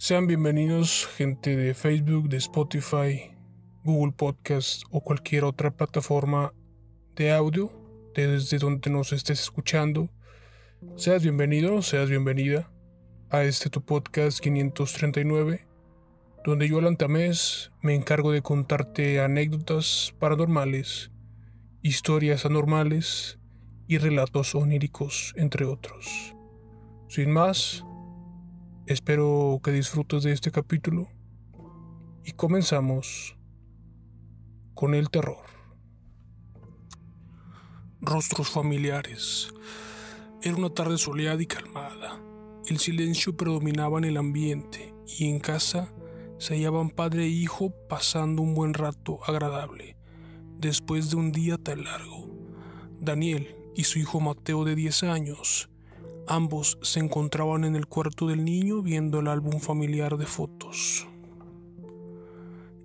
Sean bienvenidos gente de Facebook, de Spotify, Google Podcast o cualquier otra plataforma de audio desde donde nos estés escuchando. Seas bienvenido, seas bienvenida a este tu podcast 539, donde yo, Alan Tamés, me encargo de contarte anécdotas paranormales, historias anormales y relatos oníricos, entre otros. Sin más, espero que disfrutes de este capítulo y comenzamos con el terror. Rostros familiares. Era una tarde soleada y calmada. El silencio predominaba en el ambiente y en casa se hallaban padre e hijo pasando un buen rato agradable después de un día tan largo. Daniel y su hijo Mateo de 10 años, ambos se encontraban en el cuarto del niño viendo el álbum familiar de fotos.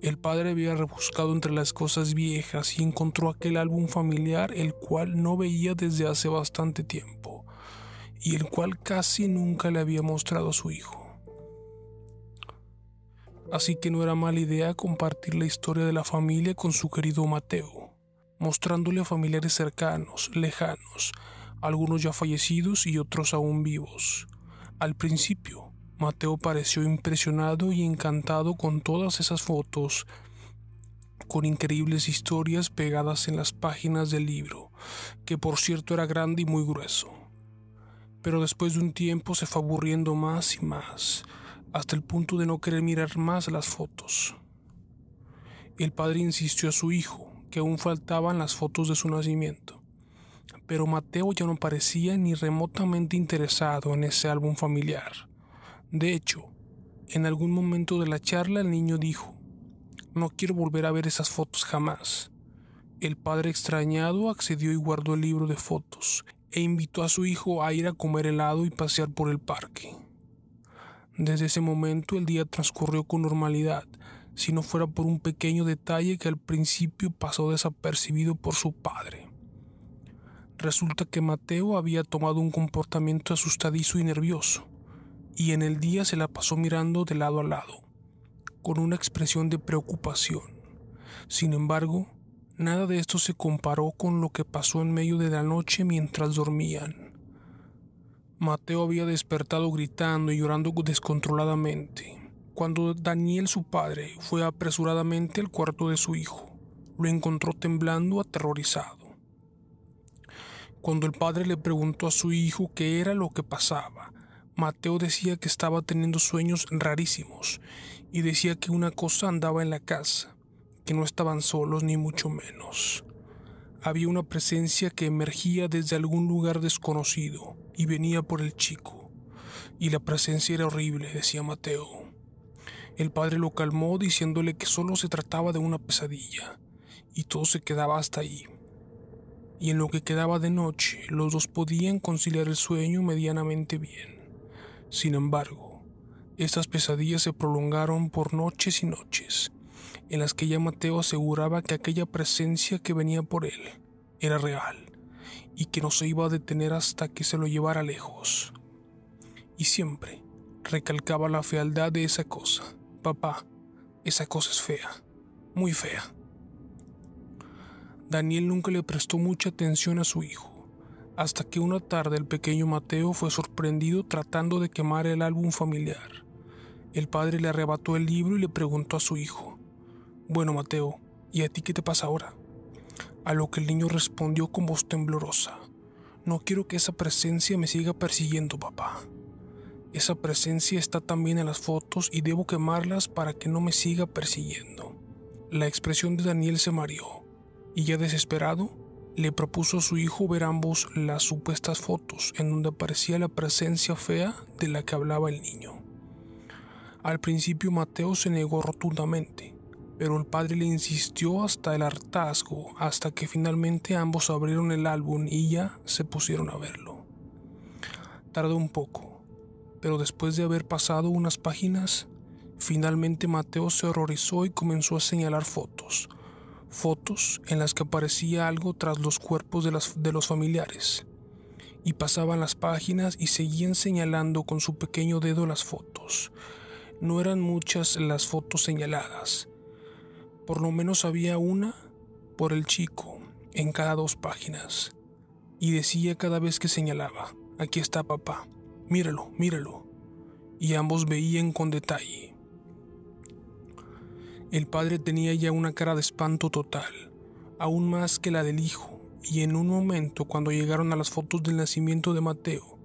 El padre había rebuscado entre las cosas viejas y encontró aquel álbum familiar el cual no veía desde hace bastante tiempo y el cual casi nunca le había mostrado a su hijo. Así que no era mala idea compartir la historia de la familia con su querido Mateo mostrándole a familiares cercanos, lejanos, algunos ya fallecidos y otros aún vivos. Al principio, Mateo pareció impresionado y encantado con todas esas fotos, con increíbles historias pegadas en las páginas del libro, que por cierto era grande y muy grueso. Pero después de un tiempo se fue aburriendo más y más, hasta el punto de no querer mirar más las fotos. El padre insistió a su hijo, que aún faltaban las fotos de su nacimiento. Pero Mateo ya no parecía ni remotamente interesado en ese álbum familiar. De hecho, en algún momento de la charla el niño dijo, no quiero volver a ver esas fotos jamás. El padre extrañado accedió y guardó el libro de fotos e invitó a su hijo a ir a comer helado y pasear por el parque. Desde ese momento el día transcurrió con normalidad si no fuera por un pequeño detalle que al principio pasó desapercibido por su padre. Resulta que Mateo había tomado un comportamiento asustadizo y nervioso, y en el día se la pasó mirando de lado a lado, con una expresión de preocupación. Sin embargo, nada de esto se comparó con lo que pasó en medio de la noche mientras dormían. Mateo había despertado gritando y llorando descontroladamente cuando Daniel, su padre, fue apresuradamente al cuarto de su hijo, lo encontró temblando aterrorizado. Cuando el padre le preguntó a su hijo qué era lo que pasaba, Mateo decía que estaba teniendo sueños rarísimos y decía que una cosa andaba en la casa, que no estaban solos ni mucho menos. Había una presencia que emergía desde algún lugar desconocido y venía por el chico. Y la presencia era horrible, decía Mateo. El padre lo calmó diciéndole que solo se trataba de una pesadilla, y todo se quedaba hasta ahí. Y en lo que quedaba de noche, los dos podían conciliar el sueño medianamente bien. Sin embargo, estas pesadillas se prolongaron por noches y noches, en las que ya Mateo aseguraba que aquella presencia que venía por él era real y que no se iba a detener hasta que se lo llevara lejos. Y siempre recalcaba la fealdad de esa cosa Papá, esa cosa es fea, muy fea. Daniel nunca le prestó mucha atención a su hijo, hasta que una tarde el pequeño Mateo fue sorprendido tratando de quemar el álbum familiar. El padre le arrebató el libro y le preguntó a su hijo, Bueno Mateo, ¿y a ti qué te pasa ahora? A lo que el niño respondió con voz temblorosa, No quiero que esa presencia me siga persiguiendo, papá. Esa presencia está también en las fotos y debo quemarlas para que no me siga persiguiendo. La expresión de Daniel se mareó y ya desesperado le propuso a su hijo ver ambos las supuestas fotos en donde aparecía la presencia fea de la que hablaba el niño. Al principio Mateo se negó rotundamente, pero el padre le insistió hasta el hartazgo, hasta que finalmente ambos abrieron el álbum y ya se pusieron a verlo. Tardó un poco, pero después de haber pasado unas páginas, finalmente Mateo se horrorizó y comenzó a señalar fotos, fotos en las que aparecía algo tras los cuerpos de, de los familiares. Y pasaban las páginas y seguían señalando con su pequeño dedo las fotos. no eran muchas las fotos señaladas. Por lo menos había una por el chico en cada dos páginas. Y decía cada vez que señalaba, aquí está papá, míralo, míralo. Y ambos veían con detalle. El padre tenía ya una cara de espanto total, aún más que la del hijo, y en un momento cuando llegaron a las fotos del nacimiento de Mateo,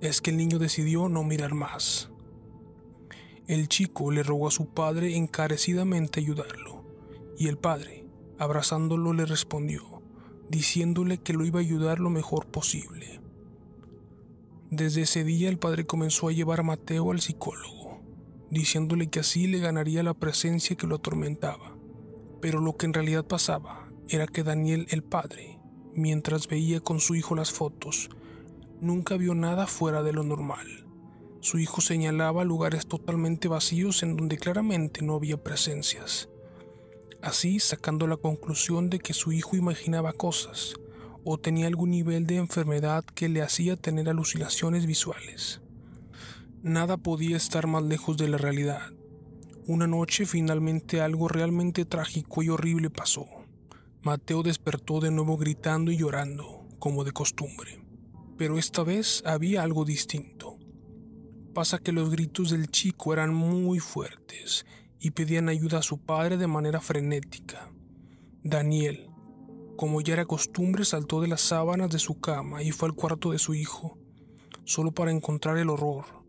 es que el niño decidió no mirar más. El chico le rogó a su padre encarecidamente ayudarlo, y el padre, abrazándolo, le respondió, diciéndole que lo iba a ayudar lo mejor posible. Desde ese día el padre comenzó a llevar a Mateo al psicólogo, diciéndole que así le ganaría la presencia que lo atormentaba. Pero lo que en realidad pasaba era que Daniel el padre, mientras veía con su hijo las fotos, nunca vio nada fuera de lo normal. Su hijo señalaba lugares totalmente vacíos en donde claramente no había presencias. Así sacando la conclusión de que su hijo imaginaba cosas o tenía algún nivel de enfermedad que le hacía tener alucinaciones visuales. Nada podía estar más lejos de la realidad. Una noche finalmente algo realmente trágico y horrible pasó. Mateo despertó de nuevo gritando y llorando, como de costumbre pero esta vez había algo distinto. Pasa que los gritos del chico eran muy fuertes y pedían ayuda a su padre de manera frenética. Daniel, como ya era costumbre, saltó de las sábanas de su cama y fue al cuarto de su hijo, solo para encontrar el horror.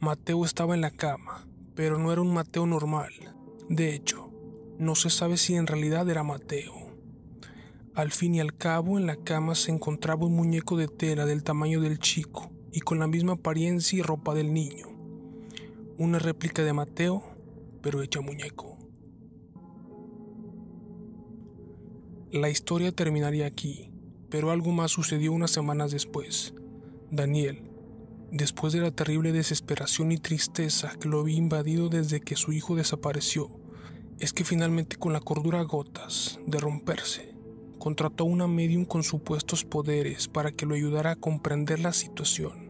Mateo estaba en la cama, pero no era un Mateo normal. De hecho, no se sabe si en realidad era Mateo. Al fin y al cabo, en la cama se encontraba un muñeco de tela del tamaño del chico y con la misma apariencia y ropa del niño. Una réplica de Mateo, pero hecha muñeco. La historia terminaría aquí, pero algo más sucedió unas semanas después. Daniel, después de la terrible desesperación y tristeza que lo había invadido desde que su hijo desapareció, es que finalmente con la cordura a gotas de romperse, contrató a una medium con supuestos poderes para que lo ayudara a comprender la situación.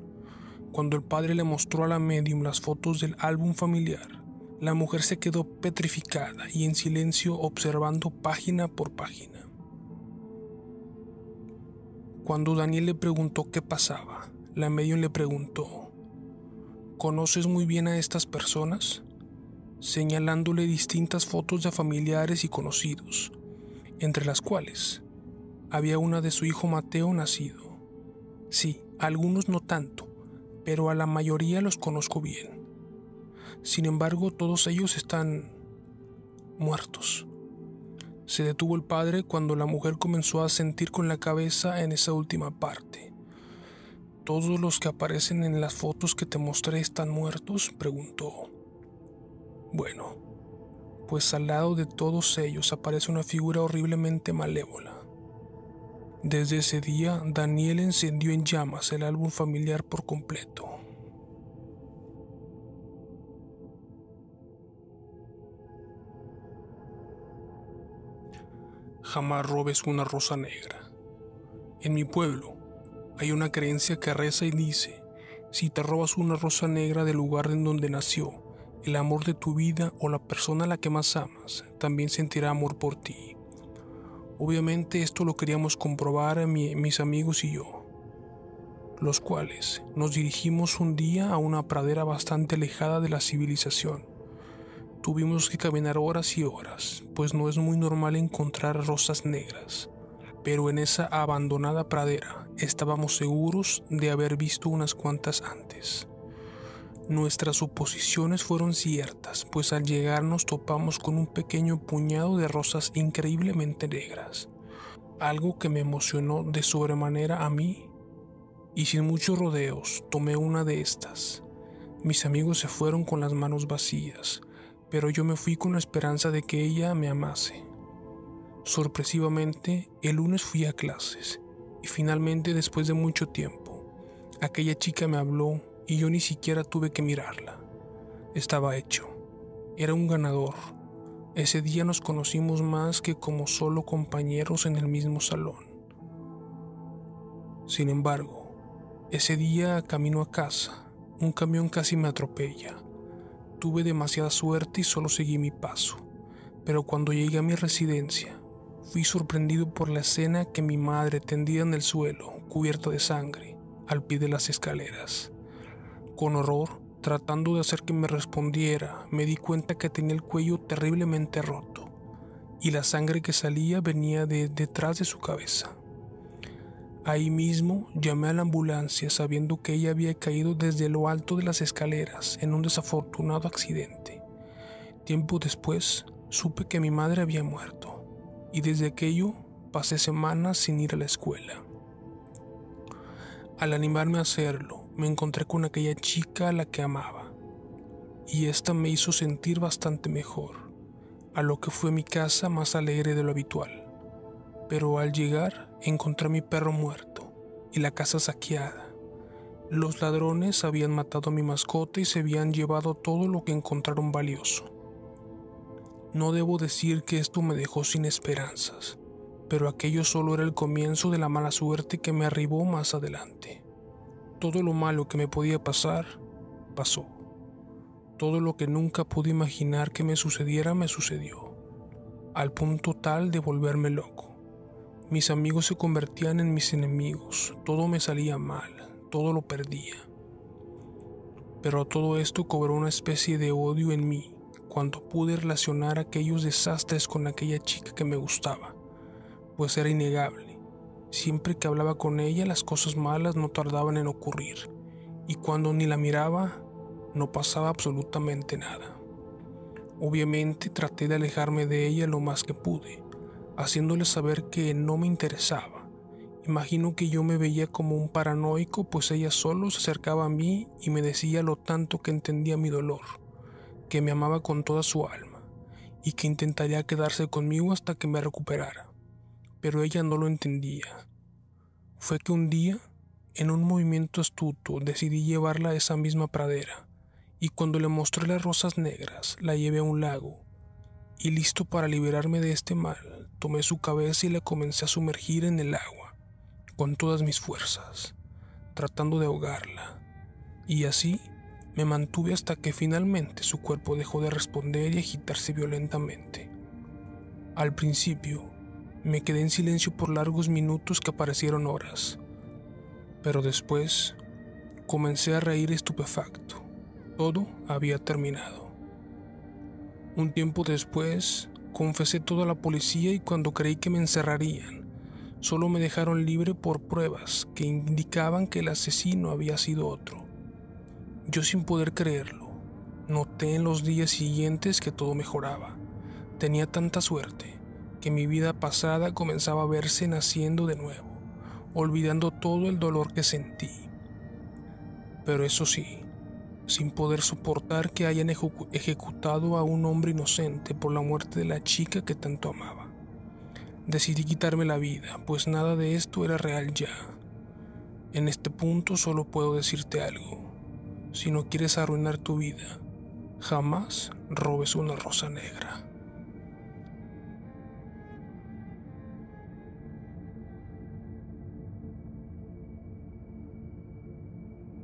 Cuando el padre le mostró a la medium las fotos del álbum familiar, la mujer se quedó petrificada y en silencio observando página por página. Cuando Daniel le preguntó qué pasaba, la medium le preguntó, ¿conoces muy bien a estas personas? señalándole distintas fotos de familiares y conocidos, entre las cuales había una de su hijo Mateo nacido. Sí, algunos no tanto, pero a la mayoría los conozco bien. Sin embargo, todos ellos están muertos. Se detuvo el padre cuando la mujer comenzó a sentir con la cabeza en esa última parte. ¿Todos los que aparecen en las fotos que te mostré están muertos? preguntó. Bueno, pues al lado de todos ellos aparece una figura horriblemente malévola. Desde ese día, Daniel encendió en llamas el álbum familiar por completo. Jamás robes una rosa negra. En mi pueblo hay una creencia que reza y dice, si te robas una rosa negra del lugar en donde nació, el amor de tu vida o la persona a la que más amas también sentirá amor por ti. Obviamente esto lo queríamos comprobar mis amigos y yo, los cuales nos dirigimos un día a una pradera bastante alejada de la civilización. Tuvimos que caminar horas y horas, pues no es muy normal encontrar rosas negras, pero en esa abandonada pradera estábamos seguros de haber visto unas cuantas antes. Nuestras suposiciones fueron ciertas, pues al llegar nos topamos con un pequeño puñado de rosas increíblemente negras, algo que me emocionó de sobremanera a mí, y sin muchos rodeos tomé una de estas. Mis amigos se fueron con las manos vacías, pero yo me fui con la esperanza de que ella me amase. Sorpresivamente, el lunes fui a clases, y finalmente después de mucho tiempo, aquella chica me habló y yo ni siquiera tuve que mirarla. Estaba hecho. Era un ganador. Ese día nos conocimos más que como solo compañeros en el mismo salón. Sin embargo, ese día camino a casa, un camión casi me atropella. Tuve demasiada suerte y solo seguí mi paso, pero cuando llegué a mi residencia, fui sorprendido por la escena que mi madre tendía en el suelo, cubierta de sangre, al pie de las escaleras. Con horror, tratando de hacer que me respondiera, me di cuenta que tenía el cuello terriblemente roto y la sangre que salía venía de detrás de su cabeza. Ahí mismo llamé a la ambulancia sabiendo que ella había caído desde lo alto de las escaleras en un desafortunado accidente. Tiempo después supe que mi madre había muerto y desde aquello pasé semanas sin ir a la escuela. Al animarme a hacerlo, me encontré con aquella chica a la que amaba y esta me hizo sentir bastante mejor, a lo que fue mi casa más alegre de lo habitual. Pero al llegar encontré a mi perro muerto y la casa saqueada. Los ladrones habían matado a mi mascota y se habían llevado todo lo que encontraron valioso. No debo decir que esto me dejó sin esperanzas, pero aquello solo era el comienzo de la mala suerte que me arribó más adelante. Todo lo malo que me podía pasar, pasó. Todo lo que nunca pude imaginar que me sucediera, me sucedió, al punto tal de volverme loco. Mis amigos se convertían en mis enemigos, todo me salía mal, todo lo perdía. Pero todo esto cobró una especie de odio en mí cuando pude relacionar aquellos desastres con aquella chica que me gustaba, pues era innegable. Siempre que hablaba con ella las cosas malas no tardaban en ocurrir, y cuando ni la miraba no pasaba absolutamente nada. Obviamente traté de alejarme de ella lo más que pude, haciéndole saber que no me interesaba. Imagino que yo me veía como un paranoico, pues ella solo se acercaba a mí y me decía lo tanto que entendía mi dolor, que me amaba con toda su alma y que intentaría quedarse conmigo hasta que me recuperara. Pero ella no lo entendía. Fue que un día, en un movimiento astuto, decidí llevarla a esa misma pradera, y cuando le mostré las rosas negras, la llevé a un lago, y listo para liberarme de este mal, Tomé su cabeza y la comencé a sumergir en el agua, con todas mis fuerzas, tratando de ahogarla. Y así me mantuve hasta que finalmente su cuerpo dejó de responder y agitarse violentamente. Al principio, me quedé en silencio por largos minutos que aparecieron horas, pero después comencé a reír estupefacto. Todo había terminado. Un tiempo después, Confesé todo a la policía y cuando creí que me encerrarían, solo me dejaron libre por pruebas que indicaban que el asesino había sido otro. Yo sin poder creerlo, noté en los días siguientes que todo mejoraba. Tenía tanta suerte que mi vida pasada comenzaba a verse naciendo de nuevo, olvidando todo el dolor que sentí. Pero eso sí, sin poder soportar que hayan ejecutado a un hombre inocente por la muerte de la chica que tanto amaba. Decidí quitarme la vida, pues nada de esto era real ya. En este punto solo puedo decirte algo. Si no quieres arruinar tu vida, jamás robes una rosa negra.